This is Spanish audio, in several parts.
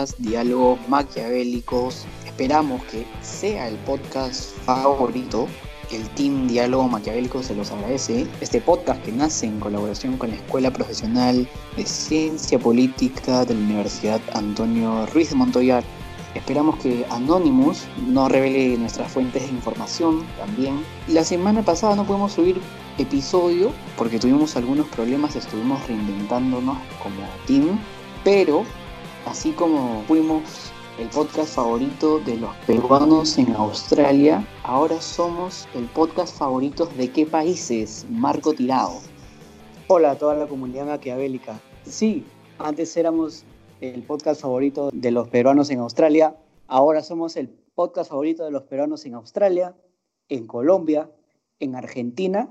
Diálogos Maquiavélicos. Esperamos que sea el podcast favorito. El Team Diálogo Maquiavélico se los agradece. Este podcast que nace en colaboración con la Escuela Profesional de Ciencia Política de la Universidad Antonio Ruiz de Montoya. Esperamos que Anonymous no revele nuestras fuentes de información también. La semana pasada no pudimos subir episodio porque tuvimos algunos problemas, estuvimos reinventándonos como team, pero así como fuimos el podcast favorito de los peruanos en Australia, ahora somos el podcast favorito de qué países, Marco Tirado. Hola a toda la comunidad maquiavélica. Sí, antes éramos el podcast favorito de los peruanos en Australia, ahora somos el podcast favorito de los peruanos en Australia, en Colombia, en Argentina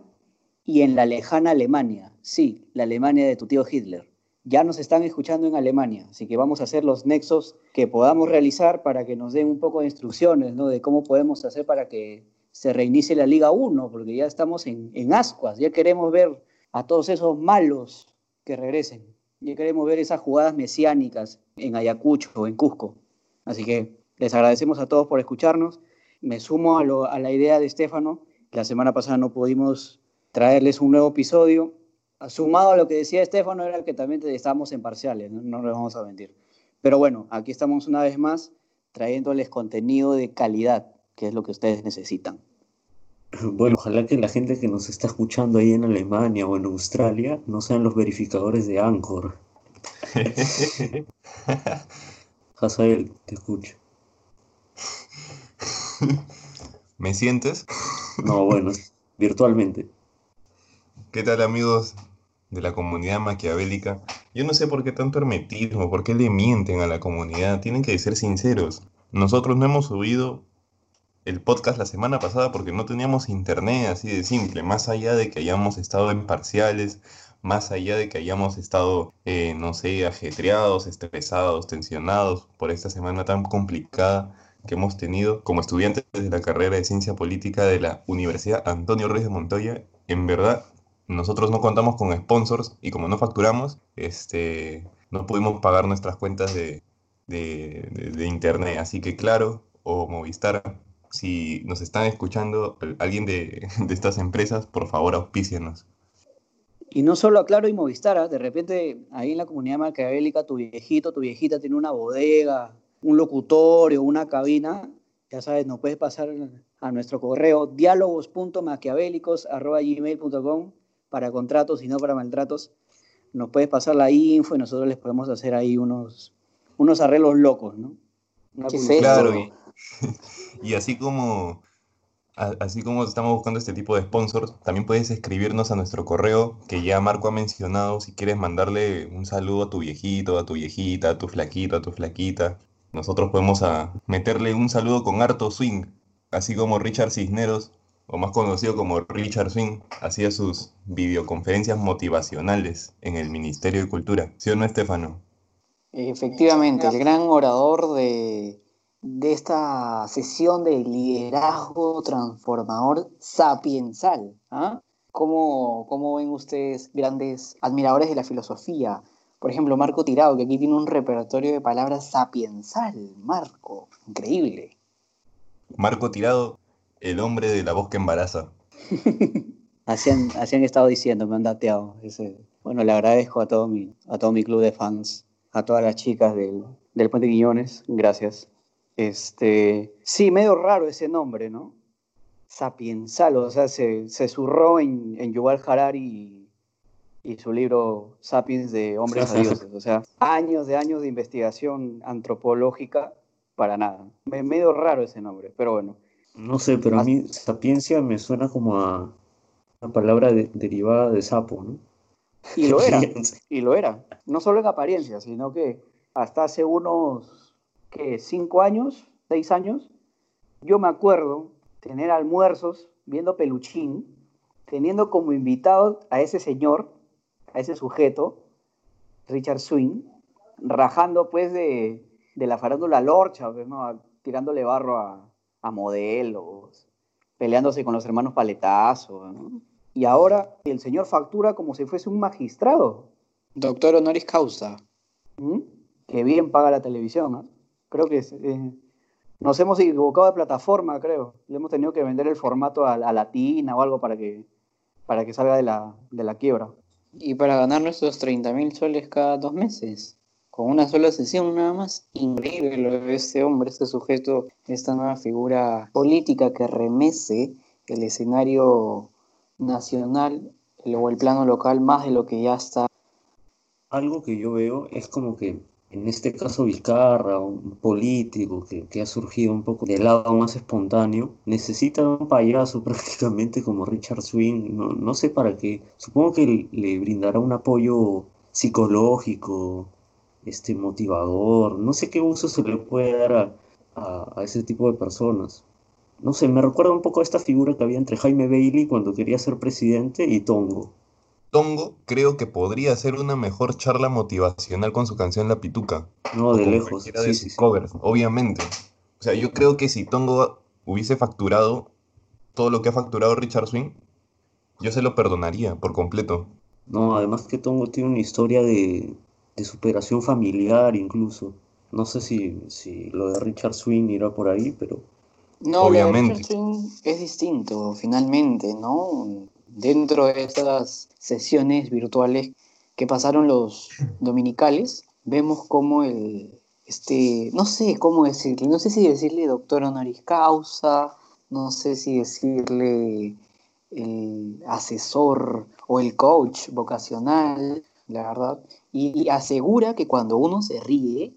y en la lejana Alemania. Sí, la Alemania de tu tío Hitler. Ya nos están escuchando en Alemania, así que vamos a hacer los nexos que podamos realizar para que nos den un poco de instrucciones ¿no? de cómo podemos hacer para que se reinicie la Liga 1, porque ya estamos en, en ascuas, ya queremos ver a todos esos malos que regresen, ya queremos ver esas jugadas mesiánicas en Ayacucho o en Cusco. Así que les agradecemos a todos por escucharnos. Me sumo a, a la idea de Estefano. La semana pasada no pudimos traerles un nuevo episodio. Sumado a lo que decía Estefano, era que también estábamos en parciales, ¿no? no les vamos a mentir. Pero bueno, aquí estamos una vez más trayéndoles contenido de calidad, que es lo que ustedes necesitan. Bueno, ojalá que la gente que nos está escuchando ahí en Alemania o en Australia no sean los verificadores de Anchor. Hazael, te escucho. ¿Me sientes? No, bueno, virtualmente. ¿Qué tal amigos de la comunidad maquiavélica? Yo no sé por qué tanto hermetismo, por qué le mienten a la comunidad, tienen que ser sinceros. Nosotros no hemos subido el podcast la semana pasada porque no teníamos internet, así de simple, más allá de que hayamos estado en parciales, más allá de que hayamos estado, eh, no sé, ajetreados, estresados, tensionados por esta semana tan complicada que hemos tenido como estudiantes de la carrera de Ciencia Política de la Universidad Antonio Ruiz de Montoya, en verdad nosotros no contamos con sponsors y como no facturamos, este, no pudimos pagar nuestras cuentas de, internet. Así que claro, o Movistar, si nos están escuchando alguien de, estas empresas, por favor auspícienos. Y no solo a Claro y Movistar, ¿ah? de repente ahí en la comunidad maquiavélica tu viejito, tu viejita tiene una bodega, un locutorio, una cabina, ya sabes, nos puedes pasar a nuestro correo diálogos.maquiavélicos.gmail.com para contratos y no para maltratos, nos puedes pasar la info y nosotros les podemos hacer ahí unos, unos arreglos locos, ¿no? claro, y, así como así como estamos buscando este tipo de sponsors, también puedes escribirnos a nuestro correo que ya Marco ha mencionado si quieres mandarle un saludo a tu viejito, a tu viejita, a tu flaquito, a tu flaquita. Nosotros podemos a meterle un saludo con harto swing, así como Richard Cisneros o más conocido como Richard Swing, hacía sus videoconferencias motivacionales en el Ministerio de Cultura. ¿Sí o no, Estefano? Efectivamente, el gran orador de, esta sesión de liderazgo transformador sapiensal. ¿ah? ¿Cómo, ¿Cómo ven ustedes grandes admiradores de la filosofía? Por ejemplo, Marco Tirado, que aquí tiene un repertorio de palabras sapiensal. Marco, increíble. Marco Tirado el hombre de la voz que embaraza. así, han, estado diciendo, me han dateado. Ese. Bueno, le agradezco a todo, mi, a todo mi club de fans, a todas las chicas del, del Puente Guiñones, gracias. Este, sí, medio raro ese nombre, ¿no? Sapiensal, o sea, se, se zurró en, en Yuval Harari y, su libro Sapiens de Hombres a Dioses. O sea, años de años de investigación antropológica para nada. Medio raro ese nombre, pero bueno. No sé, pero a mí sapiencia me suena como a una palabra derivada de sapo, ¿no? Y lo era, y lo era. No solo en apariencia, sino que hasta hace unos, ¿qué? Cinco años, seis años, yo me acuerdo tener almuerzos viendo peluchín, teniendo como invitado a ese señor, a ese sujeto, Richard Swing, rajando pues de, de la farándula lorcha, pues, ¿no? tirándole barro a, a modelos, peleándose con los hermanos paletazos. Y ahora el señor factura como si fuese un magistrado. Doctor honoris causa. ¿Mm? que bien paga la televisión. ¿no? Creo que eh, nos hemos equivocado de plataforma, creo. Le hemos tenido que vender el formato a, a Latina o algo para que, para que salga de la, de la quiebra. Y para ganar nuestros 30 mil soles cada dos meses. Con una sola sesión nada más. Increíble lo de este hombre, este sujeto, esta nueva figura política que remece el escenario nacional o el plano local más de lo que ya está. Algo que yo veo es como que en este caso Vizcarra, un político que, ha surgido un poco del lado más espontáneo, necesita un payaso prácticamente como Richard Swing, no, sé para qué, supongo que le, brindará un apoyo psicológico, este, motivador, no sé qué uso se le puede dar a, a ese tipo de personas. No sé, me recuerda un poco a esta figura que había entre Jaime Bailey cuando quería ser presidente y Tongo. Tongo creo que podría hacer una mejor charla motivacional con su canción La Pituca. No, de lejos. Sí, sí, covers, obviamente. O sea, yo creo que si Tongo hubiese facturado todo lo que ha facturado Richard Swing, yo se lo perdonaría por completo. No, además que Tongo tiene una historia de, superación familiar incluso. No sé si, si lo de Richard Swing irá por ahí, pero... No, obviamente. Richard Swing es distinto, finalmente, ¿no? dentro de estas sesiones virtuales que pasaron los dominicales, vemos como el, este, no sé cómo decirle, no sé si decirle doctor honoris causa, no sé si decirle el asesor o el coach vocacional, la verdad, y asegura que cuando uno se ríe,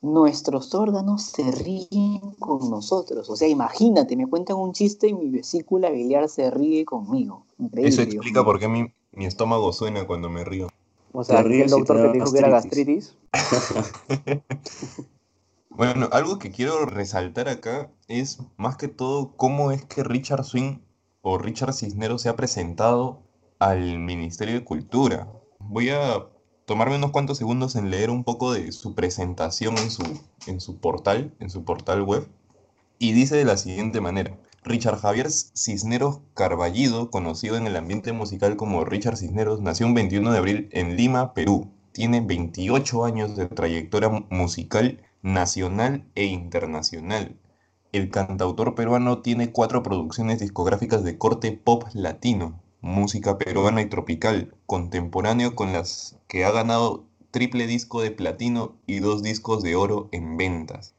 nuestros órganos se ríen con nosotros. O sea, imagínate, me cuentan un chiste y mi vesícula biliar se ríe conmigo. Eso explica por qué mi, estómago suena cuando me río. O sea, el doctor que dijo que era gastritis. bueno, algo que quiero resaltar acá es más que todo cómo es que Richard Swing o Richard Cisneros se ha presentado al Ministerio de Cultura. Voy a tomarme unos cuantos segundos en leer un poco de su presentación en su, en su portal, en su portal web, y dice de la siguiente manera. Richard Javier Cisneros Carballido, conocido en el ambiente musical como Richard Cisneros, nació un 21 de abril en Lima, Perú. Tiene 28 años de trayectoria musical nacional e internacional. El cantautor peruano tiene cuatro producciones discográficas de corte pop latino, música peruana y tropical, contemporáneo con las que ha ganado triple disco de platino y dos discos de oro en ventas.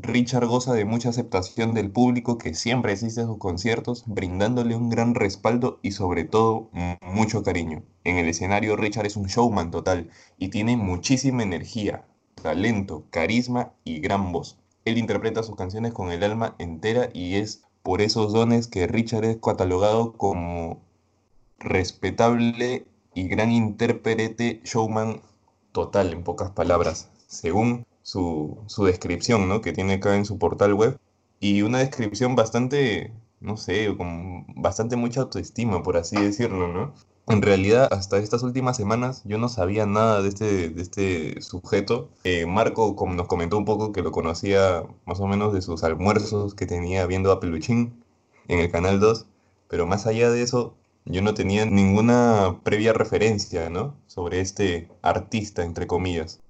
Richard goza de mucha aceptación del público que siempre asiste a sus conciertos, brindándole un gran respaldo y sobre todo mucho cariño. En el escenario Richard es un showman total y tiene muchísima energía, talento, carisma y gran voz. Él interpreta sus canciones con el alma entera y es por esos dones que Richard es catalogado como respetable y gran intérprete, showman total, en pocas palabras, según su, descripción, ¿no? Que tiene acá en su portal web. Y una descripción bastante, no sé, con bastante mucha autoestima, por así decirlo, ¿no? En realidad, hasta estas últimas semanas yo no sabía nada de este, de este sujeto. Eh, Marco nos comentó un poco que lo conocía más o menos de sus almuerzos que tenía viendo a Peluchín en el Canal 2. Pero más allá de eso, yo no tenía ninguna previa referencia, ¿no? Sobre este artista, entre comillas.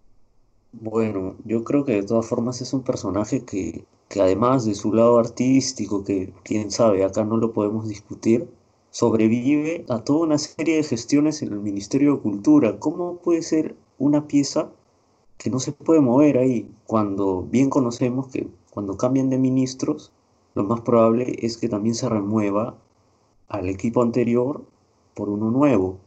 Bueno, yo creo que de todas formas es un personaje que, que además de su lado artístico, que quién sabe, acá no lo podemos discutir, sobrevive a toda una serie de gestiones en el Ministerio de Cultura. ¿Cómo puede ser una pieza que no se puede mover ahí cuando bien conocemos que cuando cambian de ministros, lo más probable es que también se remueva al equipo anterior por uno nuevo.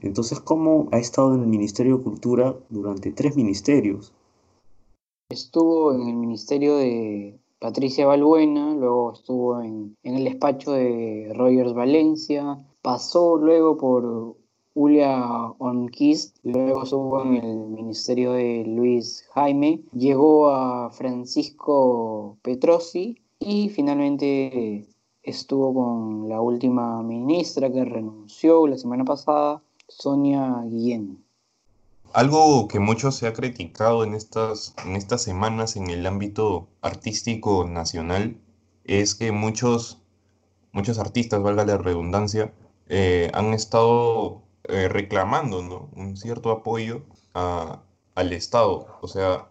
Entonces, ¿cómo ha estado en el Ministerio de Cultura durante tres ministerios? Estuvo en el ministerio de Patricia Balbuena, luego estuvo en, el despacho de Rogers Valencia, pasó luego por Julia Onquist, luego estuvo en el ministerio de Luis Jaime, llegó a Francisco Petrosi y finalmente estuvo con la última ministra que renunció la semana pasada, Sonia Guillén. Algo que mucho se ha criticado en estas, en estas semanas en el ámbito artístico nacional es que muchos, muchos artistas, valga la redundancia, eh, han estado eh, reclamando un cierto apoyo a, al Estado. O sea,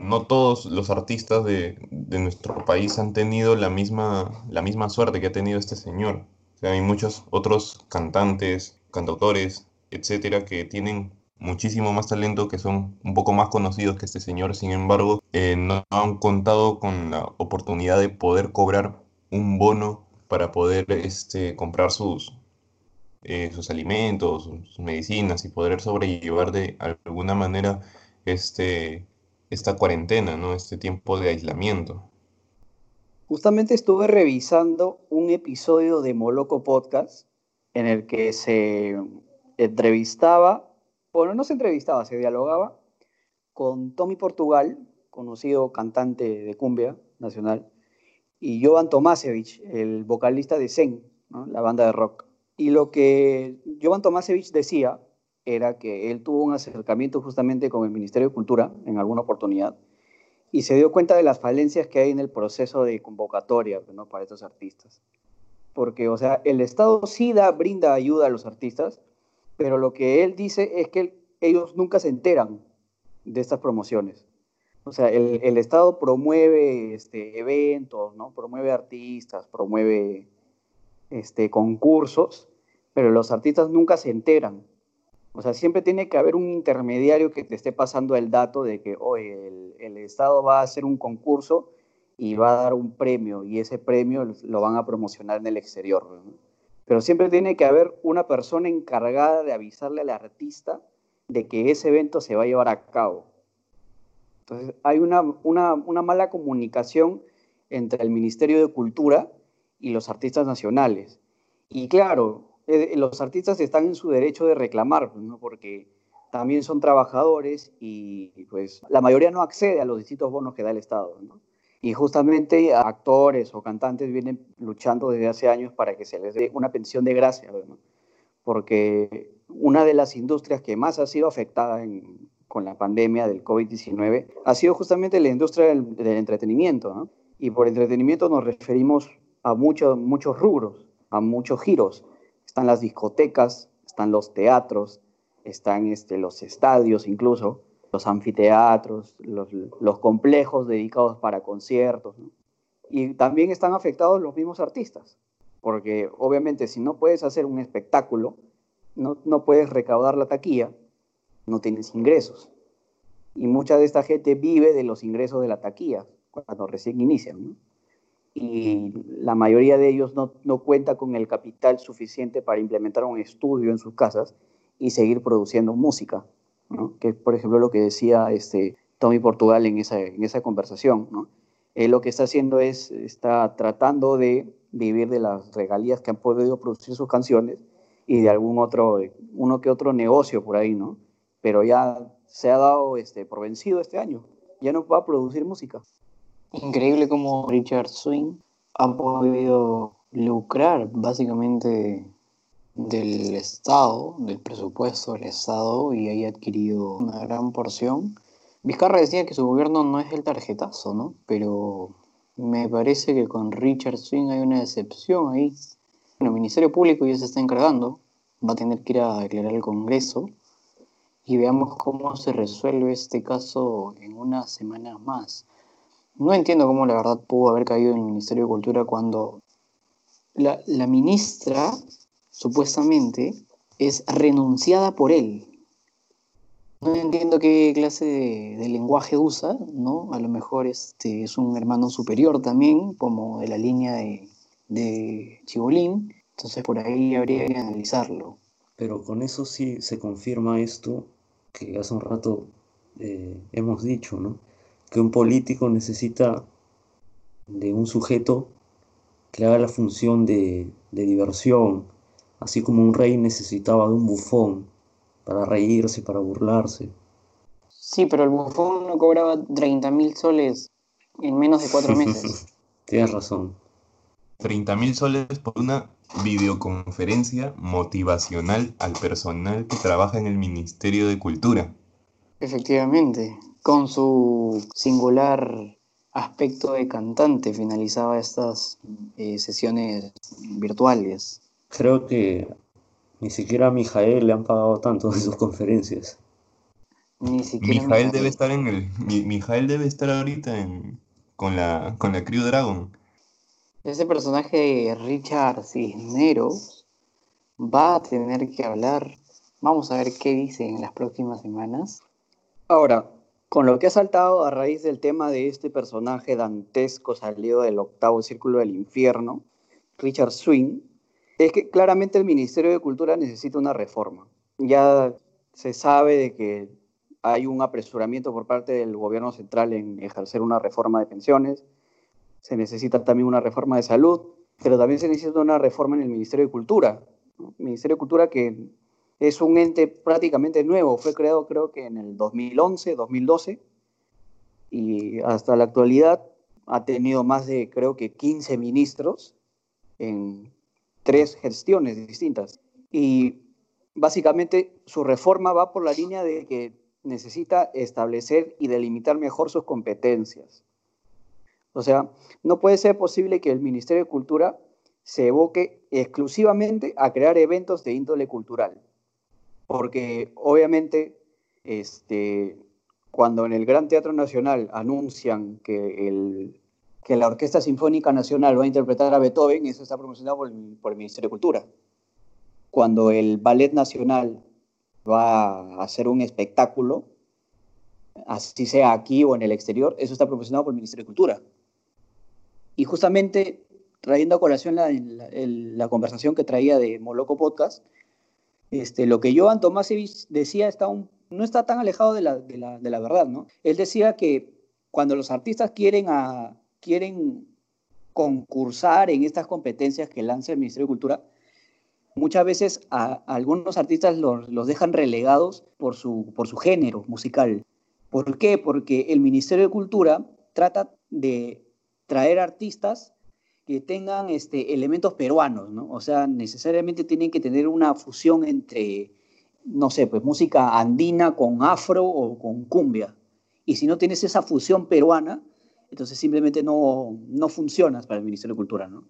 no todos los artistas de, nuestro país han tenido la misma, la misma suerte que ha tenido este señor. Hay muchos otros cantantes, cantautores, etcétera, que tienen muchísimo más talento, que son un poco más conocidos que este señor, sin embargo, eh, no han contado con la oportunidad de poder cobrar un bono para poder este, comprar sus, eh, sus alimentos, sus medicinas y poder sobrellevar de alguna manera este, esta cuarentena, ¿no? Este tiempo de aislamiento. Justamente estuve revisando un episodio de Moloco Podcast en el que se entrevistaba, bueno, no se entrevistaba, se dialogaba con Tommy Portugal, conocido cantante de cumbia nacional, y Jovan Tomasevich, el vocalista de Zen, la banda de rock. Y lo que Jovan Tomasevich decía era que él tuvo un acercamiento justamente con el Ministerio de Cultura en alguna oportunidad y se dio cuenta de las falencias que hay en el proceso de convocatoria ¿no? para estos artistas. Porque, o sea, el Estado sí da, brinda ayuda a los artistas, pero lo que él dice es que ellos nunca se enteran de estas promociones. O sea, el, el Estado promueve este, eventos, ¿no? promueve artistas, promueve este, concursos, pero los artistas nunca se enteran o sea, siempre tiene que haber un intermediario que te esté pasando el dato de que hoy el, Estado va a hacer un concurso y va a dar un premio y ese premio lo van a promocionar en el exterior. Pero siempre tiene que haber una persona encargada de avisarle al artista de que ese evento se va a llevar a cabo. Entonces, hay una mala comunicación entre el Ministerio de Cultura y los artistas nacionales. Y claro, eh, los artistas están en su derecho de reclamar, pues, ¿no? porque también son trabajadores y pues la mayoría no accede a los distintos bonos que da el Estado. ¿no? Y justamente actores o cantantes vienen luchando desde hace años para que se les dé una pensión de gracia, ¿no? porque una de las industrias que más ha sido afectada con la pandemia del COVID-19 ha sido justamente la industria del, del entretenimiento. ¿no? Y por entretenimiento nos referimos a muchos, muchos rubros, a muchos giros están las discotecas, están los teatros, están este, los estadios incluso, los anfiteatros, los, complejos dedicados para conciertos. Y también están afectados los mismos artistas, porque obviamente si no puedes hacer un espectáculo, no, no puedes recaudar la taquilla, no tienes ingresos. Y mucha de esta gente vive de los ingresos de la taquilla cuando recién inician. ¿no? Y la mayoría de ellos no, no, cuenta con el capital suficiente para implementar un estudio en sus casas y seguir produciendo música, que es por ejemplo lo que decía este, Tommy Portugal en esa, en esa conversación. ¿no? Lo que está haciendo es, está tratando de vivir de las regalías que han podido producir sus canciones y de algún otro, uno que otro negocio por ahí, ¿no? Pero ya se ha dado este, por vencido este año, ya no va a producir música. Increíble cómo Richard Swing ha podido lucrar básicamente del Estado, del presupuesto del Estado y haya adquirido una gran porción. Vizcarra decía que su gobierno no es el tarjetazo, ¿no? Pero me parece que con Richard Swing hay una excepción ahí. Bueno, el Ministerio Público ya se está encargando, va a tener que ir a declarar al Congreso y veamos cómo se resuelve este caso en unas semanas más. No entiendo cómo la verdad pudo haber caído en el Ministerio de Cultura cuando la, ministra, supuestamente, es renunciada por él. No entiendo qué clase de, lenguaje usa, ¿no? A lo mejor este es un hermano superior también, como de la línea de, de Chibolín. Entonces por ahí habría que analizarlo. Pero con eso sí se confirma esto que hace un rato eh, hemos dicho, ¿no? Que un político necesita de un sujeto que haga la función de, diversión, así como un rey necesitaba de un bufón para reírse, para burlarse. Sí, pero el bufón no cobraba 30 mil soles en menos de cuatro meses. Tienes razón. 30 mil soles por una videoconferencia motivacional al personal que trabaja en el Ministerio de Cultura. Efectivamente con su singular aspecto de cantante finalizaba estas eh, sesiones virtuales. Creo que ni siquiera a Mijael le han pagado tanto en sus conferencias. Ni siquiera Mijael debe estar en el. Mijael debe estar ahorita en, con la con la Crew Dragon. Ese personaje de Richard Cisneros va a tener que hablar. Vamos a ver qué dice en las próximas semanas. Ahora, con lo que ha saltado a raíz del tema de este personaje dantesco salido del octavo círculo del infierno, Richard Swing, es que claramente el Ministerio de Cultura necesita una reforma. Ya se sabe de que hay un apresuramiento por parte del gobierno central en ejercer una reforma de pensiones, se necesita también una reforma de salud, pero también se necesita una reforma en el Ministerio de Cultura. Ministerio de Cultura que es un ente prácticamente nuevo, fue creado creo que en el 2011, 2012, y hasta la actualidad ha tenido más de creo que 15 ministros en tres gestiones distintas. Y básicamente su reforma va por la línea de que necesita establecer y delimitar mejor sus competencias. O sea, no puede ser posible que el Ministerio de Cultura se evoque exclusivamente a crear eventos de índole cultural. Porque obviamente, este, cuando en el Gran Teatro Nacional anuncian que el que la Orquesta Sinfónica Nacional va a interpretar a Beethoven, eso está promocionado por el, Ministerio de Cultura. Cuando el Ballet Nacional va a hacer un espectáculo, así sea aquí o en el exterior, eso está promocionado por el Ministerio de Cultura. Y justamente, trayendo a colación la, conversación que traía de Moloco Podcast, este, lo que Joan Tomásevich decía está no está tan alejado de la, verdad, ¿no? Él decía que cuando los artistas quieren concursar en estas competencias que lanza el Ministerio de Cultura, muchas veces algunos artistas los, dejan relegados por su, por su género musical. ¿Por qué? Porque el Ministerio de Cultura trata de traer artistas que tengan este, elementos peruanos, ¿no? O sea, necesariamente tienen que tener una fusión entre, no sé, pues música andina con afro o con cumbia. Y si no tienes esa fusión peruana, entonces simplemente no, no funcionas para el Ministerio de Cultura, ¿no?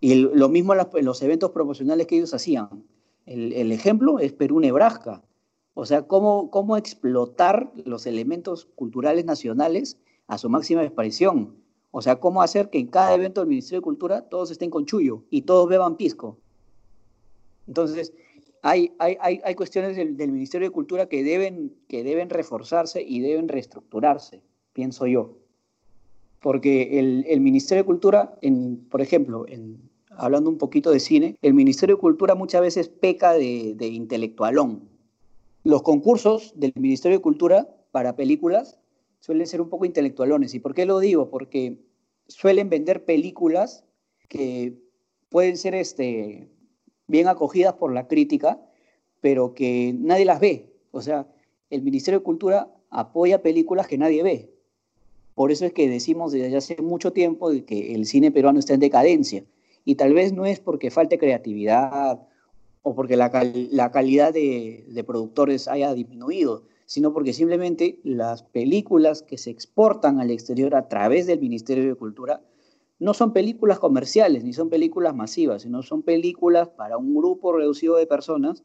Y lo mismo en, los eventos promocionales que ellos hacían. El, ejemplo es Perú-Nebraska. O sea, cómo, cómo explotar los elementos culturales nacionales a su máxima expresión. O sea, cómo hacer que en cada evento del Ministerio de Cultura todos estén con chullo y todos beban pisco. Entonces, hay, hay, hay, cuestiones del, del, Ministerio de Cultura que deben, que deben reforzarse y deben reestructurarse, pienso yo porque el, Ministerio de Cultura, en, por ejemplo, hablando un poquito de cine, el Ministerio de Cultura muchas veces peca de, de intelectualón. Los concursos del Ministerio de Cultura para películas suelen ser un poco intelectualones. ¿Y por qué lo digo? Porque suelen vender películas que pueden ser este, bien acogidas por la crítica, pero que nadie las ve. O sea, el Ministerio de Cultura apoya películas que nadie ve. Por eso es que decimos desde hace mucho tiempo que el cine peruano está en decadencia. Y tal vez no es porque falte creatividad o porque la, calidad de, de productores haya disminuido, sino porque simplemente las películas que se exportan al exterior a través del Ministerio de Cultura no son películas comerciales ni son películas masivas, sino son películas para un grupo reducido de personas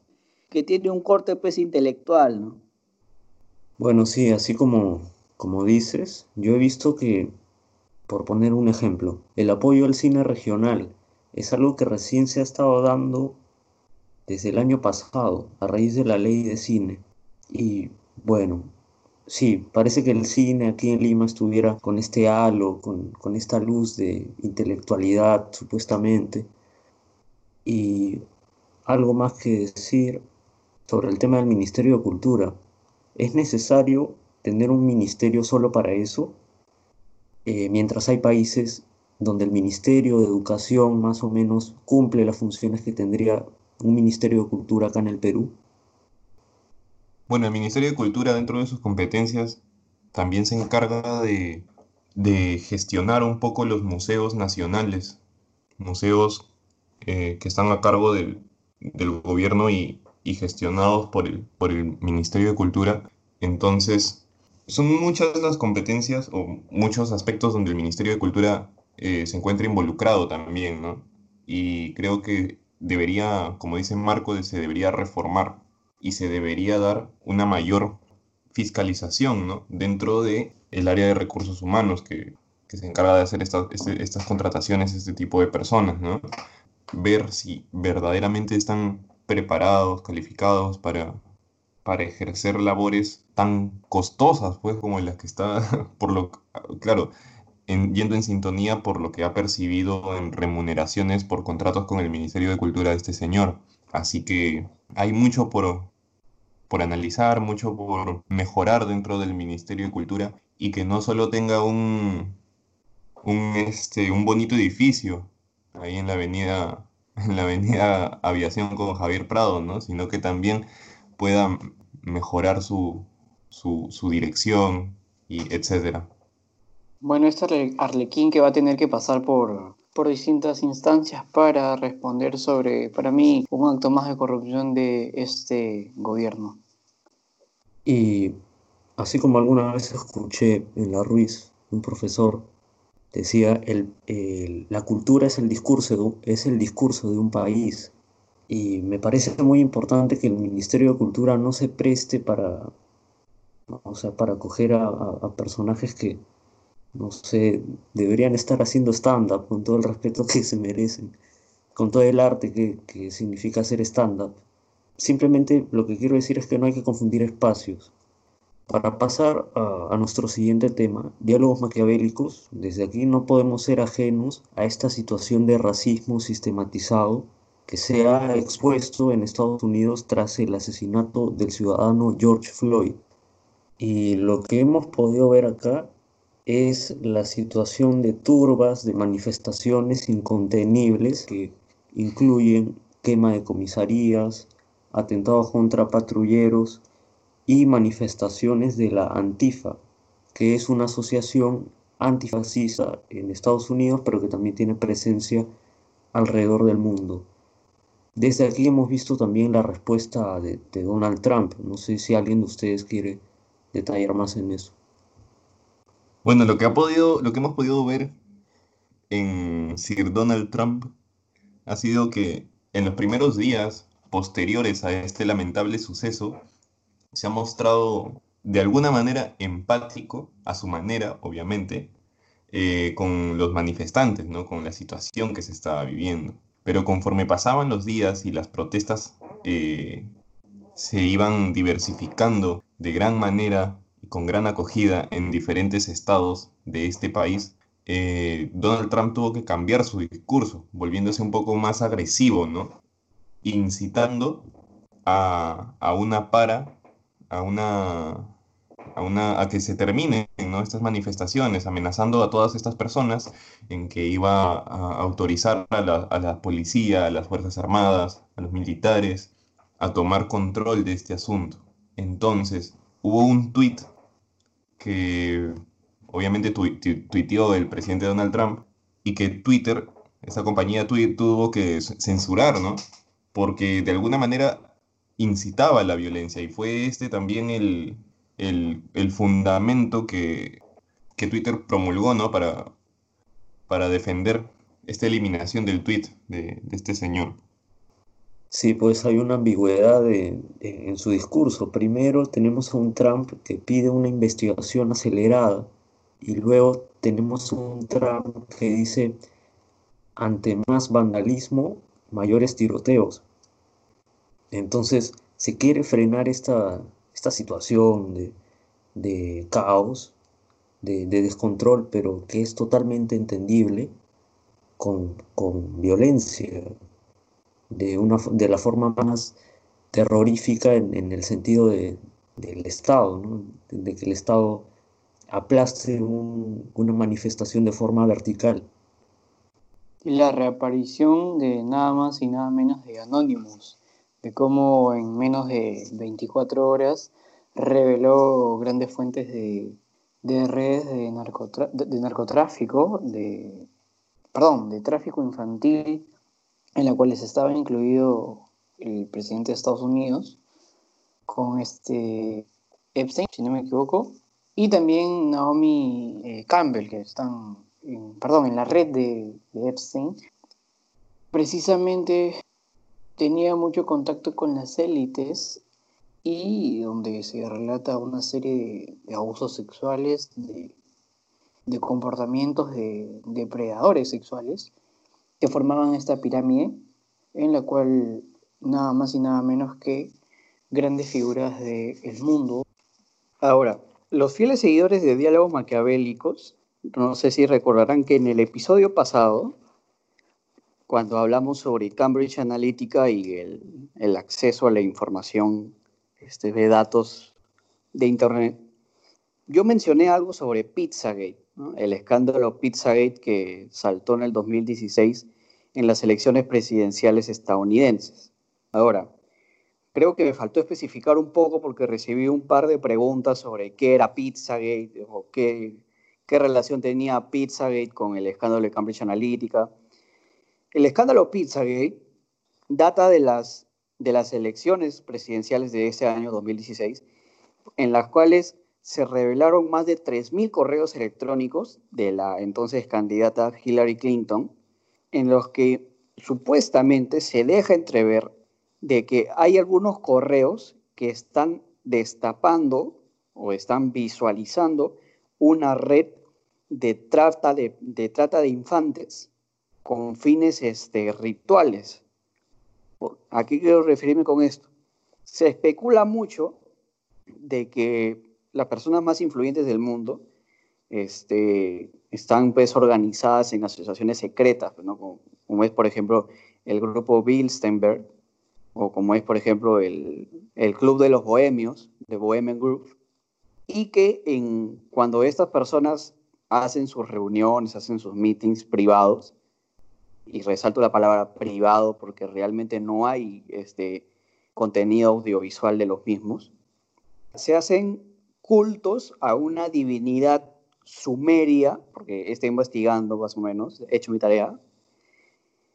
que tiene un corte pues intelectual, ¿no? Bueno, sí, así como como dices, yo he visto que, por poner un ejemplo, el apoyo al cine regional es algo que recién se ha estado dando desde el año pasado, a raíz de la ley de cine. Y bueno, sí, parece que el cine aquí en Lima estuviera con este halo, con, con esta luz de intelectualidad, supuestamente. Y algo más que decir sobre el tema del Ministerio de Cultura. Es necesario tener un ministerio solo para eso, eh, mientras hay países donde el Ministerio de Educación más o menos cumple las funciones que tendría un Ministerio de Cultura acá en el Perú? Bueno, el Ministerio de Cultura dentro de sus competencias también se encarga de, gestionar un poco los museos nacionales, museos eh, que están a cargo del, gobierno y, gestionados por el, por el Ministerio de Cultura. Entonces, son muchas las competencias o muchos aspectos donde el Ministerio de Cultura eh, se encuentra involucrado también, ¿no? Y creo que debería, como dice Marco, se debería reformar y se debería dar una mayor fiscalización ¿no? dentro del el área de recursos humanos que, que se encarga de hacer estas, este, estas contrataciones, este tipo de personas, ¿no? Ver si verdaderamente están preparados, calificados para, para ejercer labores tan costosas, pues, como las que está, por lo, claro, yendo en sintonía por lo que ha percibido en remuneraciones por contratos con el Ministerio de Cultura de este señor. Así que hay mucho por, por analizar, mucho por mejorar dentro del Ministerio de Cultura y que no solo tenga un, un, este, un bonito edificio ahí en la avenida en la avenida Aviación con Javier Prado, ¿no? sino que también pueda mejorar su, su, su dirección y etcétera. Bueno, este Arlequín que va a tener que pasar por, por distintas instancias para responder sobre, para mí, un acto más de corrupción de este gobierno. Y así como alguna vez escuché en la Ruiz, un profesor decía, el, la cultura es el, discurso de, es el discurso de un país. Y me parece muy importante que el Ministerio de Cultura no se preste para, o sea, para acoger a personajes que, no sé, deberían estar haciendo stand-up con todo el respeto que se merecen, con todo el arte que, significa hacer stand-up. Simplemente lo que quiero decir es que no hay que confundir espacios. Para pasar a, nuestro siguiente tema, diálogos maquiavélicos, desde aquí no podemos ser ajenos a esta situación de racismo sistematizado que se ha expuesto en Estados Unidos tras el asesinato del ciudadano George Floyd. Y lo que hemos podido ver acá es la situación de turbas, de manifestaciones incontenibles que incluyen quema de comisarías, atentados contra patrulleros y manifestaciones de la Antifa, que es una asociación antifascista en Estados Unidos, pero que también tiene presencia alrededor del mundo. Desde aquí hemos visto también la respuesta de, de Donald Trump. No sé si alguien de ustedes quiere detallar más en eso. Bueno, lo que ha podido, lo que hemos podido ver en Sir Donald Trump ha sido que en los primeros días posteriores a este lamentable suceso se ha mostrado de alguna manera empático, a su manera, obviamente, eh, con los manifestantes, ¿no? con la situación que se estaba viviendo. Pero conforme pasaban los días y las protestas eh, se iban diversificando de gran manera con gran acogida en diferentes estados de este país, eh, Donald Trump tuvo que cambiar su discurso, volviéndose un poco más agresivo, ¿no? Incitando a, una para, a una, a una, a que se terminen ¿no? estas manifestaciones, amenazando a todas estas personas en que iba a autorizar a la, a la policía, a las Fuerzas Armadas, a los militares, a tomar control de este asunto. Entonces, hubo un tuit que obviamente tuiteó el presidente Donald Trump y que Twitter, esa compañía Twitter, tuvo que censurar, ¿no? Porque de alguna manera incitaba a la violencia y fue este también el, el, fundamento que, que, Twitter promulgó, ¿no? Para, para defender esta eliminación del tweet de este señor. Sí, pues hay una ambigüedad en su discurso. Primero tenemos a un Trump que pide una investigación acelerada y luego tenemos un Trump que dice, ante más vandalismo, mayores tiroteos. Entonces se quiere frenar esta, esta situación de, caos, de, descontrol, pero que es totalmente entendible con, con violencia, de, una, de la forma más terrorífica en, el sentido de, del Estado, de, que el Estado aplaste una manifestación de forma vertical. La reaparición de nada más y nada menos de Anonymous, de cómo en menos de 24 horas reveló grandes fuentes de, redes de, de narcotráfico, de, perdón, de tráfico infantil en la cual estaba incluido el presidente de Estados Unidos con este Epstein, si no me equivoco, y también Naomi eh, Campbell, que están, en, perdón, en la red de, de Epstein. Precisamente tenía mucho contacto con las élites y donde se relata una serie de, abusos sexuales, de, comportamientos de depredadores sexuales que formaban esta pirámide en la cual nada más y nada menos que grandes figuras del mundo. Ahora, los fieles seguidores de diálogos maquiavélicos, no sé si recordarán que en el episodio pasado, cuando hablamos sobre Cambridge Analytica y el, acceso a la información este, de datos de Internet, yo mencioné algo sobre Pizzagate, el escándalo Pizzagate que saltó en el 2016 en las elecciones presidenciales estadounidenses. Ahora, creo que me faltó especificar un poco porque recibí un par de preguntas sobre qué era Pizzagate o qué, qué relación tenía Pizzagate con el escándalo de Cambridge Analytica. El escándalo Pizzagate data de las, de las elecciones presidenciales de ese año 2016, en las cuales se revelaron más de 3.000 correos electrónicos de la entonces candidata Hillary Clinton, en los que supuestamente se deja entrever de que hay algunos correos que están destapando o están visualizando una red de trata de, trata de infantes con fines este, rituales. ¿A qué quiero referirme con esto? Se especula mucho de que las personas más influyentes del mundo este, están pues organizadas en asociaciones secretas, como, como, es por ejemplo el grupo Bilstenberg, o como es por ejemplo el, el Club de los Bohemios, de Bohemian Group, y que en, cuando estas personas hacen sus reuniones, hacen sus meetings privados, y resalto la palabra privado porque realmente no hay este contenido audiovisual de los mismos, se hacen cultos a una divinidad sumeria, porque está investigando más o menos, he hecho mi tarea,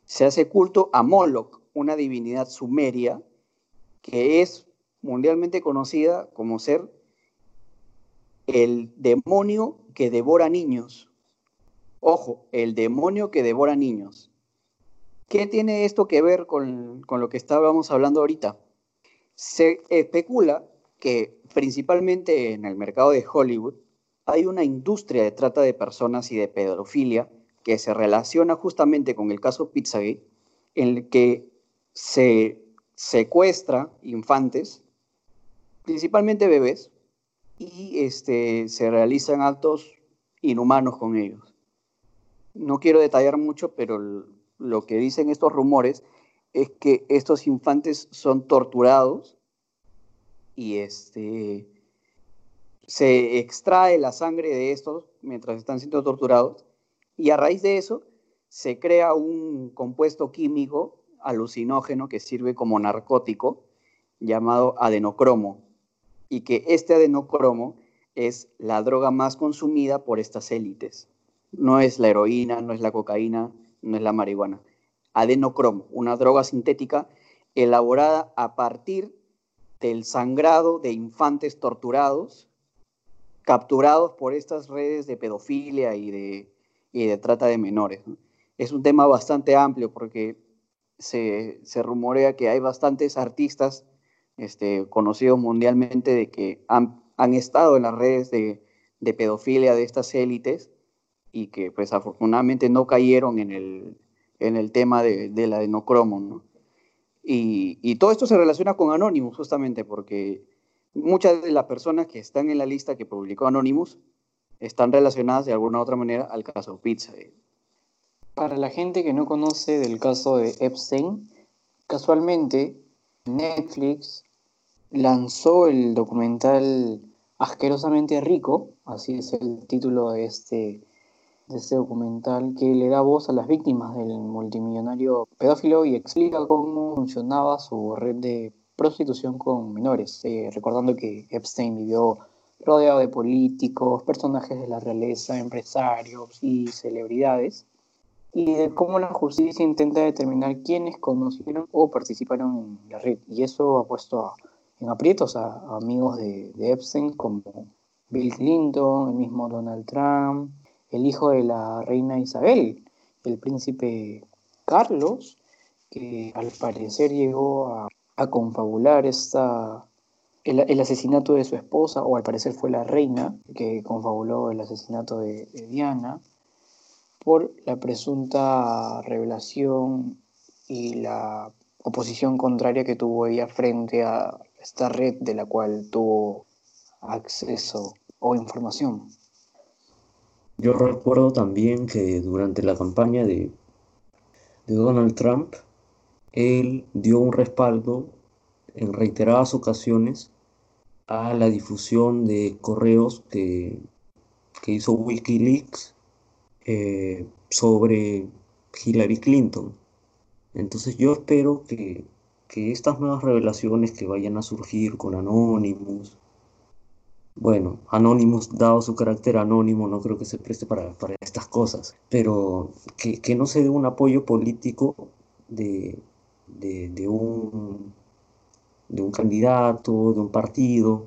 se hace culto a Moloch, una divinidad sumeria que es mundialmente conocida como ser el demonio que devora niños. Ojo, el demonio que devora niños. ¿Qué tiene esto que ver con, con lo que estábamos hablando ahorita? Se especula que principalmente en el mercado de Hollywood hay una industria de trata de personas y de pedofilia que se relaciona justamente con el caso Pizzagate, en el que se secuestra infantes, principalmente bebés, y este, se realizan actos inhumanos con ellos. No quiero detallar mucho, pero lo que dicen estos rumores es que estos infantes son torturados y este, se extrae la sangre de estos mientras están siendo torturados y a raíz de eso se crea un compuesto químico alucinógeno que sirve como narcótico llamado adenocromo y que este adenocromo es la droga más consumida por estas élites. No es la heroína, no es la cocaína, no es la marihuana. Adenocromo, una droga sintética elaborada a partir del sangrado de infantes torturados capturados por estas redes de pedofilia y de, de trata de menores. Es un tema bastante amplio porque se, rumorea que hay bastantes artistas este, conocidos mundialmente de que han, estado en las redes de, pedofilia de estas élites y que pues afortunadamente no cayeron en el, en el tema de, de la adenocromo. Y, todo esto se relaciona con Anonymous justamente porque muchas de las personas que están en la lista que publicó Anonymous están relacionadas de alguna u otra manera al caso Pizza. Para la gente que no conoce del caso de Epstein, casualmente Netflix lanzó el documental Asquerosamente Rico, así es el título de este, de este documental, que le da voz a las víctimas del multimillonario pedófilo y explica cómo funcionaba su red de prostitución con menores, eh, recordando que Epstein vivió rodeado de políticos, personajes de la realeza, empresarios y celebridades, y de cómo la justicia intenta determinar quiénes conocieron o participaron en la red. Y eso ha puesto en aprietos a, amigos de, de, Epstein como Bill Clinton, el mismo Donald Trump, el hijo de la reina Isabel, el príncipe Carlos, que al parecer llegó a confabular esta, el, asesinato de su esposa, o al parecer fue la reina que confabuló el asesinato de, Diana, por la presunta revelación y la oposición contraria que tuvo ella frente a esta red de la cual tuvo acceso o información. Yo recuerdo también que durante la campaña de, de Donald Trump, él dio un respaldo en reiteradas ocasiones a la difusión de correos que, hizo Wikileaks eh, sobre Hillary Clinton. Entonces yo espero que, estas nuevas revelaciones que vayan a surgir con Anonymous, bueno, Anonymous, dado su carácter anónimo, no creo que se preste para, estas cosas, pero que, no se dé un apoyo político de, de un de un candidato, de un partido,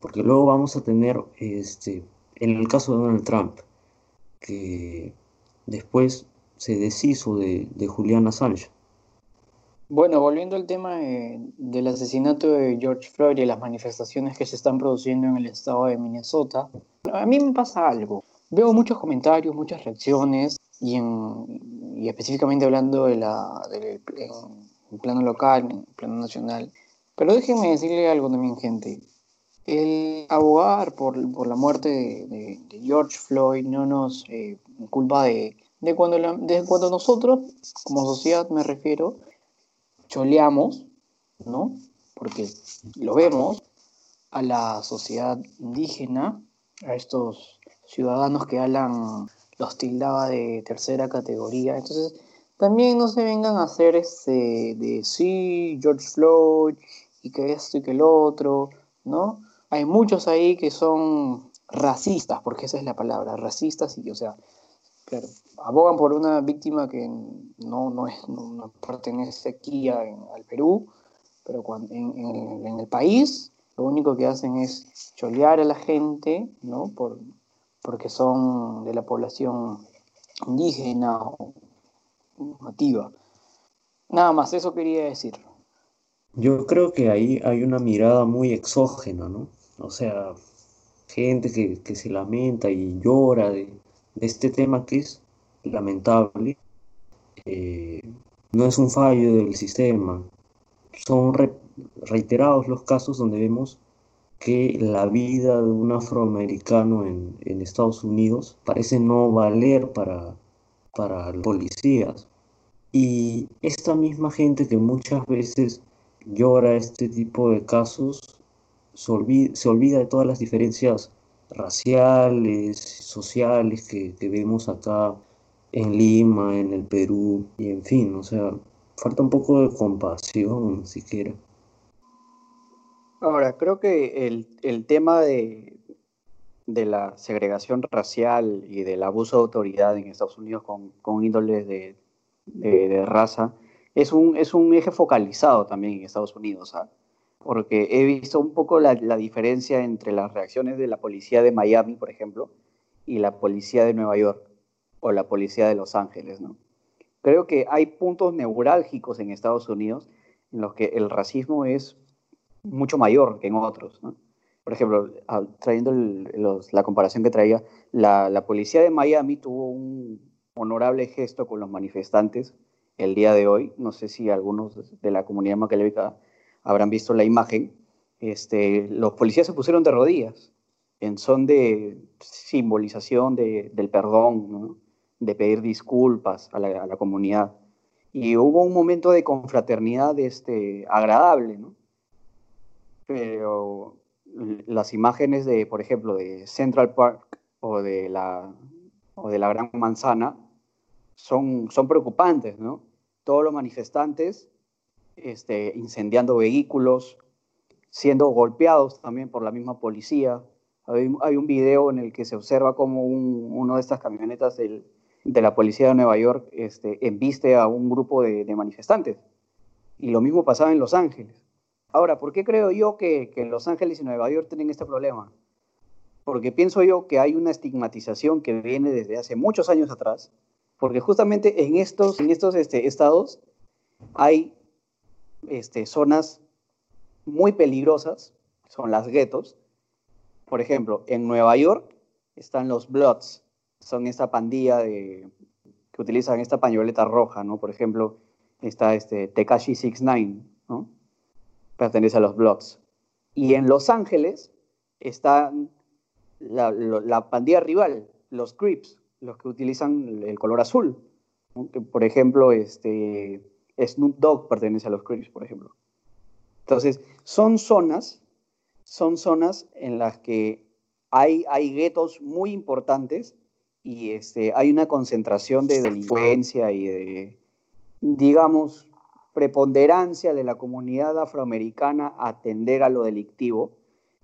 porque luego vamos a tener, este, en el caso de Donald Trump, que después se deshizo de, de Julian Assange. Bueno, volviendo al tema del asesinato de George Floyd y las manifestaciones que se están produciendo en el estado de Minnesota, a mí me pasa algo. Veo muchos comentarios, muchas reacciones, y, en, y específicamente hablando de la, en plano local, en plano nacional, pero déjenme decirle algo también, gente. El abogar por, la muerte de, George Floyd no nos eh, culpa de, cuando de cuando nosotros, como sociedad me refiero, choleamos, ¿no? Porque lo vemos a la sociedad indígena, a estos ciudadanos que Alan los tildaba de tercera categoría. Entonces, también no se vengan a hacer ese de sí, George Floyd y que esto y que lo otro, ¿no? Hay muchos ahí que son racistas, porque esa es la palabra, racistas y, o sea, claro, abogan por una víctima que no, no, es, no, pertenece aquí al Perú, pero cuando, en, el país lo único que hacen es cholear a la gente, ¿no? Por, porque son de la población indígena o nativa. Nada más, eso quería decir. Yo creo que ahí hay una mirada muy exógena, ¿no? O sea, gente que, se lamenta y llora de, este tema que es lamentable. Eh, no es un fallo del sistema. Son reiterados los casos donde vemos que la vida de un afroamericano en, Estados Unidos parece no valer para, para policías. Y esta misma gente que muchas veces llora este tipo de casos, se olvida, de todas las diferencias raciales, sociales que, vemos acá en Lima, en el Perú, y en fin, o sea, falta un poco de compasión siquiera. Ahora, creo que el, tema de, de, la segregación racial y del abuso de autoridad en Estados Unidos con, con índoles de, de raza es un, es un eje focalizado también en Estados Unidos, ¿ah? Porque he visto un poco la, diferencia entre las reacciones de la policía de Miami, por ejemplo, y la policía de Nueva York o la policía de Los Ángeles. ¿no? Creo que hay puntos neurálgicos en Estados Unidos en los que el racismo es mucho mayor que en otros. Por ejemplo, trayendo la comparación que traía, la, la policía de Miami tuvo un honorable gesto con los manifestantes el día de hoy. No sé si algunos de la comunidad maquiavélica habrán visto la imagen. Este, los policías se pusieron de rodillas en son de simbolización del perdón, de pedir disculpas a la, comunidad. Y hubo un momento de confraternidad este, agradable. Pero las imágenes de, por ejemplo, de Central Park o de la, o de la Gran Manzana son, son preocupantes, ¿no? Todos los manifestantes este, incendiando vehículos, siendo golpeados también por la misma policía. Hay, un video en el que se observa como un, uno de estas camionetas de la policía de Nueva York este, embiste a un grupo de, manifestantes. Y lo mismo pasaba en Los Ángeles. Ahora, ¿por qué creo yo que, Los Ángeles y Nueva York tienen este problema? Porque pienso yo que hay una estigmatización que viene desde hace muchos años atrás, porque justamente en estos, en estos este, estados hay este, zonas muy peligrosas, son las guetos. Por ejemplo, en Nueva York están los Bloods, son esta pandilla de, que utilizan esta pañoleta roja, ¿no? Por ejemplo, está este Tekashi 69, ¿no? Pertenece a los Bloods. Y en Los Ángeles están la, la pandilla rival, los Crips, los que utilizan el color azul. por ejemplo, este, Snoop Dogg pertenece a los Crips, por ejemplo. Entonces, son zonas, son zonas en las que hay, hay guetos muy importantes y este, hay una concentración de delincuencia y de, digamos, preponderancia de la comunidad afroamericana a atender a lo delictivo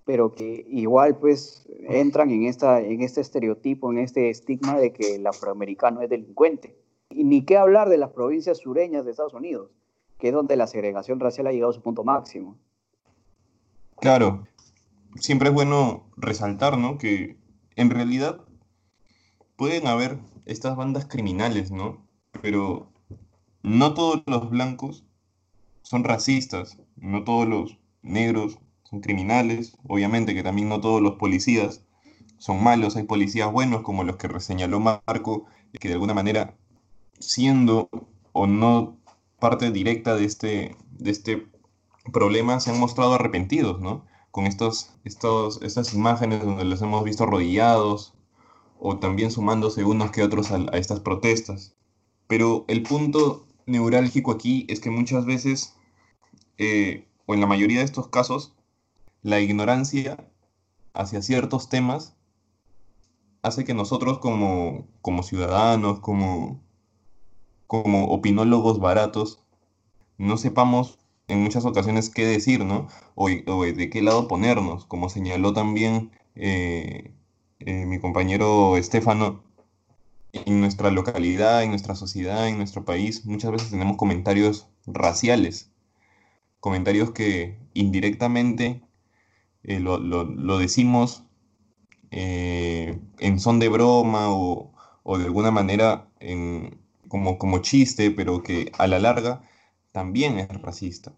pero que igual pues entran en, esta, en este estereotipo, en este estigma de que el afroamericano es delincuente. Ni qué hablar de las provincias sureñas de Estados Unidos, que es donde la segregación racial ha llegado a su punto máximo. Claro, siempre es bueno resaltar, ¿no? Que en realidad pueden haber estas bandas criminales, ¿no? Pero no todos los blancos son racistas, no todos los negros son criminales, obviamente que también no todos los policías son malos, hay policías buenos como los que reseñaló Marco, que de alguna manera, siendo o no parte directa de este, de este problema, se han mostrado arrepentidos, ¿no? Con estos, estos, estas imágenes donde los hemos visto arrodillados o también sumándose unos que otros a, estas protestas. Pero el punto neurálgico aquí es que muchas veces, eh, o en la mayoría de estos casos, la ignorancia hacia ciertos temas hace que nosotros como, como ciudadanos, como, como opinólogos baratos, no sepamos en muchas ocasiones qué decir, ¿no? O, de qué lado ponernos, como señaló también eh, eh, mi compañero Estefano, en nuestra localidad, en nuestra sociedad, en nuestro país, muchas veces tenemos comentarios raciales, comentarios que indirectamente eh, lo, decimos eh, en son de broma o, de alguna manera como, como chiste, pero que a la larga también es racista.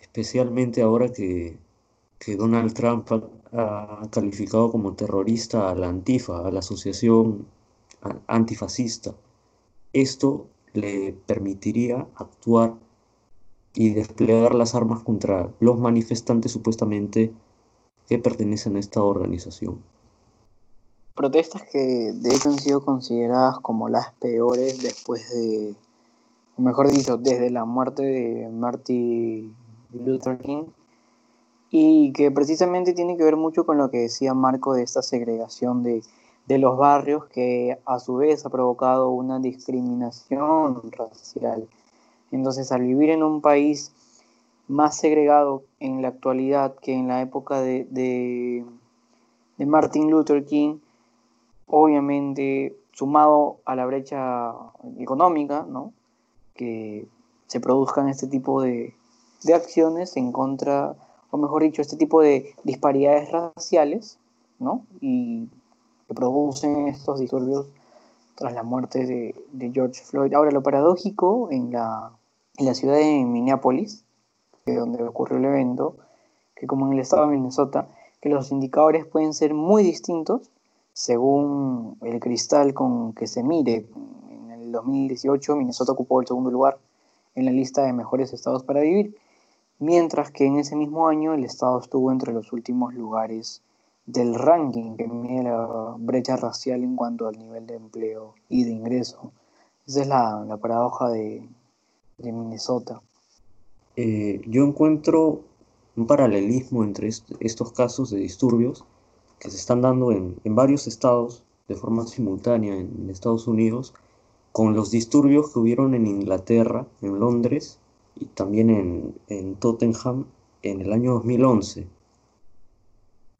Especialmente ahora que, Donald Trump ha, calificado como terrorista a la Antifa, a la asociación antifascista. Esto le permitiría actuar y desplegar las armas contra los manifestantes supuestamente que pertenecen a esta organización. Protestas que de hecho han sido consideradas como las peores después de, mejor dicho, desde la muerte de Martin Luther King y que precisamente tiene que ver mucho con lo que decía Marco de esta segregación de, de los barrios que a su vez ha provocado una discriminación racial. Entonces, al vivir en un país más segregado en la actualidad que en la época de, de, Martin Luther King, obviamente sumado a la brecha económica, ¿no? que se produzcan este tipo de, de, acciones en contra, o mejor dicho, este tipo de disparidades raciales, ¿no? y que producen estos disturbios tras la muerte de, de George Floyd. Ahora, lo paradójico en la, en la ciudad de Minneapolis donde ocurrió el evento, que como en el estado de Minnesota, que los indicadores pueden ser muy distintos según el cristal con que se mire. En el 2018 Minnesota ocupó el segundo lugar en la lista de mejores estados para vivir, mientras que en ese mismo año el estado estuvo entre los últimos lugares del ranking que mide la brecha racial en cuanto al nivel de empleo y de ingreso. Esa es la, paradoja de Minnesota. Eh, yo encuentro un paralelismo entre estos casos de disturbios que se están dando en, varios estados de forma simultánea en Estados Unidos con los disturbios que hubieron en Inglaterra, en Londres y también en, Tottenham en el año 2011.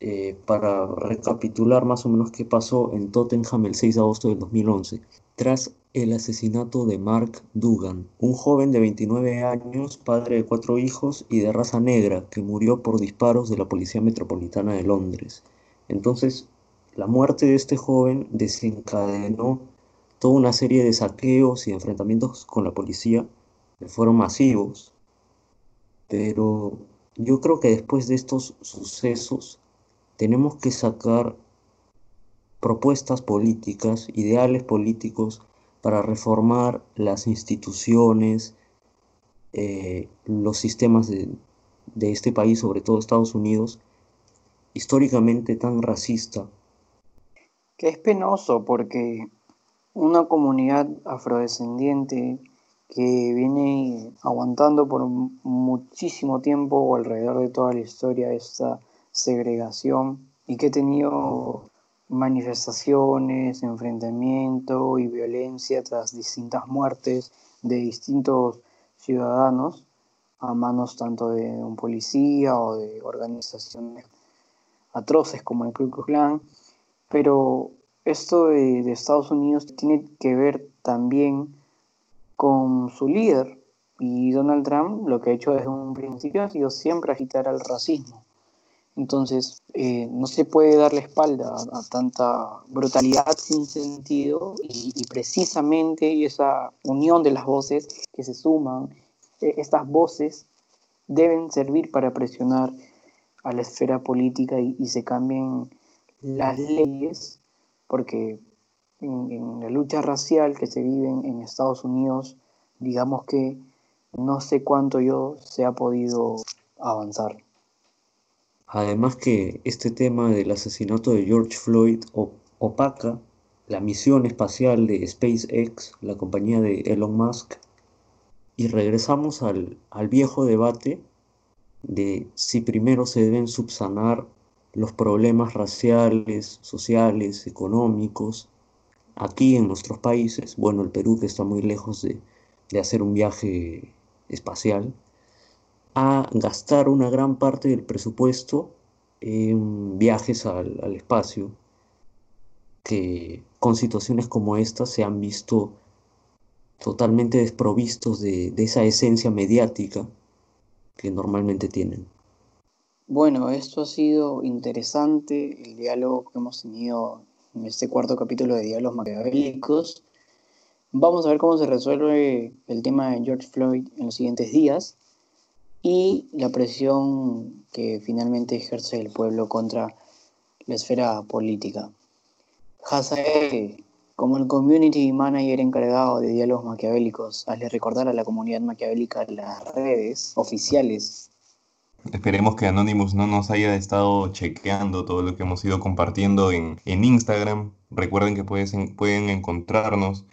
Eh, para recapitular más o menos qué pasó en Tottenham el 6 de agosto del 2011. Tras el asesinato de Mark Dugan, un joven de 29 años, padre de cuatro hijos y de raza negra, que murió por disparos de la Policía Metropolitana de Londres. Entonces, la muerte de este joven desencadenó toda una serie de saqueos y enfrentamientos con la policía que fueron masivos. Pero yo creo que después de estos sucesos tenemos que sacar propuestas políticas, ideales políticos para reformar las instituciones, eh, los sistemas de, de este país, sobre todo Estados Unidos, históricamente tan racista. Que es penoso porque una comunidad afrodescendiente que viene aguantando por muchísimo tiempo o alrededor de toda la historia esta segregación y que ha tenido manifestaciones, enfrentamiento y violencia tras distintas muertes de distintos ciudadanos a manos tanto de un policía o de organizaciones atroces como el Ku Klux pero esto de, Estados Unidos tiene que ver también con su líder. Y Donald Trump lo que ha hecho desde un principio ha sido siempre agitar al racismo. Entonces, eh, no se puede darle espalda a, tanta brutalidad sin sentido y, y, precisamente esa unión de las voces que se suman, eh, estas voces deben servir para presionar a la esfera política y, se cambien las leyes, porque en, la lucha racial que se vive en, en Estados Unidos, digamos que no sé cuánto yo se ha podido avanzar. Además que este tema del asesinato de George Floyd opaca la misión espacial de SpaceX, la compañía de Elon Musk, y regresamos al, al viejo debate de si primero se deben subsanar los problemas raciales, sociales, económicos, aquí en nuestros países, bueno, el Perú que está muy lejos de, de hacer un viaje espacial, a gastar una gran parte del presupuesto en viajes al, al espacio, que con situaciones como esta se han visto totalmente desprovistos de, de esa esencia mediática que normalmente tienen. Bueno, esto ha sido interesante, el diálogo que hemos tenido en este cuarto capítulo de Diálogos Maquiavélicos. Vamos a ver cómo se resuelve el tema de George Floyd en los siguientes días y la presión que finalmente ejerce el pueblo contra la esfera política. Hazael, como el community manager encargado de diálogos maquiavélicos, hazle recordar a la comunidad maquiavélica las redes oficiales Esperemos que Anonymous no nos haya estado chequeando todo lo que hemos ido compartiendo en, en Instagram. Recuerden que pueden, pueden encontrarnos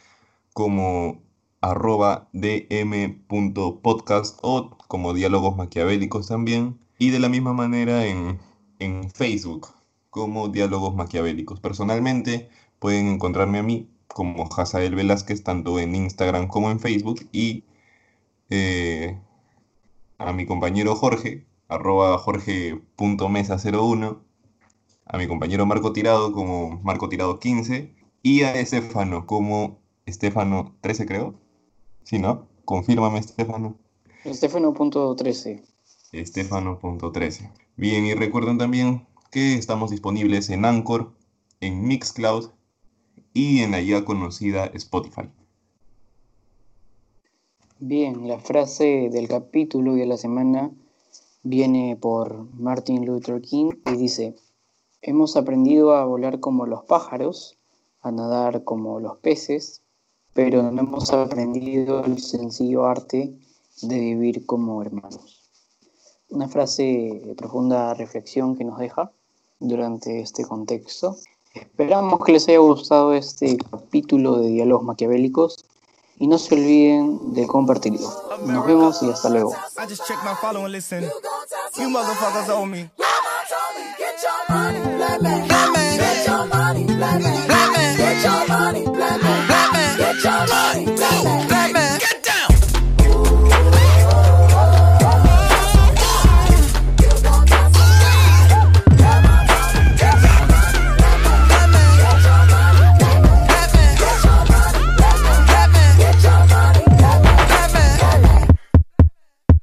como arroba dm.podcast o como diálogos maquiavélicos también. Y de la misma manera en, en Facebook como diálogos maquiavélicos. Personalmente pueden encontrarme a mí como Hazael Velázquez tanto en Instagram como en Facebook y eh, a mi compañero Jorge arroba jorge.mesa01, a mi compañero Marco Tirado como Marco Tirado 15 y a Estefano como Estefano 13 creo. Si no, confírmame Estefano. Estefano.13. Estefano.13. Bien, y recuerden también que estamos disponibles en Anchor, en Mixcloud y en la ya conocida Spotify. Bien, la frase del capítulo y de la semana viene por Martin Luther King y dice, hemos aprendido a volar como los pájaros, a nadar como los peces, pero no hemos aprendido el sencillo arte de vivir como hermanos. Una frase de profunda reflexión que nos deja durante este contexto. Esperamos que les haya gustado este capítulo de Diálogos Maquiavélicos y no se olviden de compartirlo. Nos vemos y hasta luego.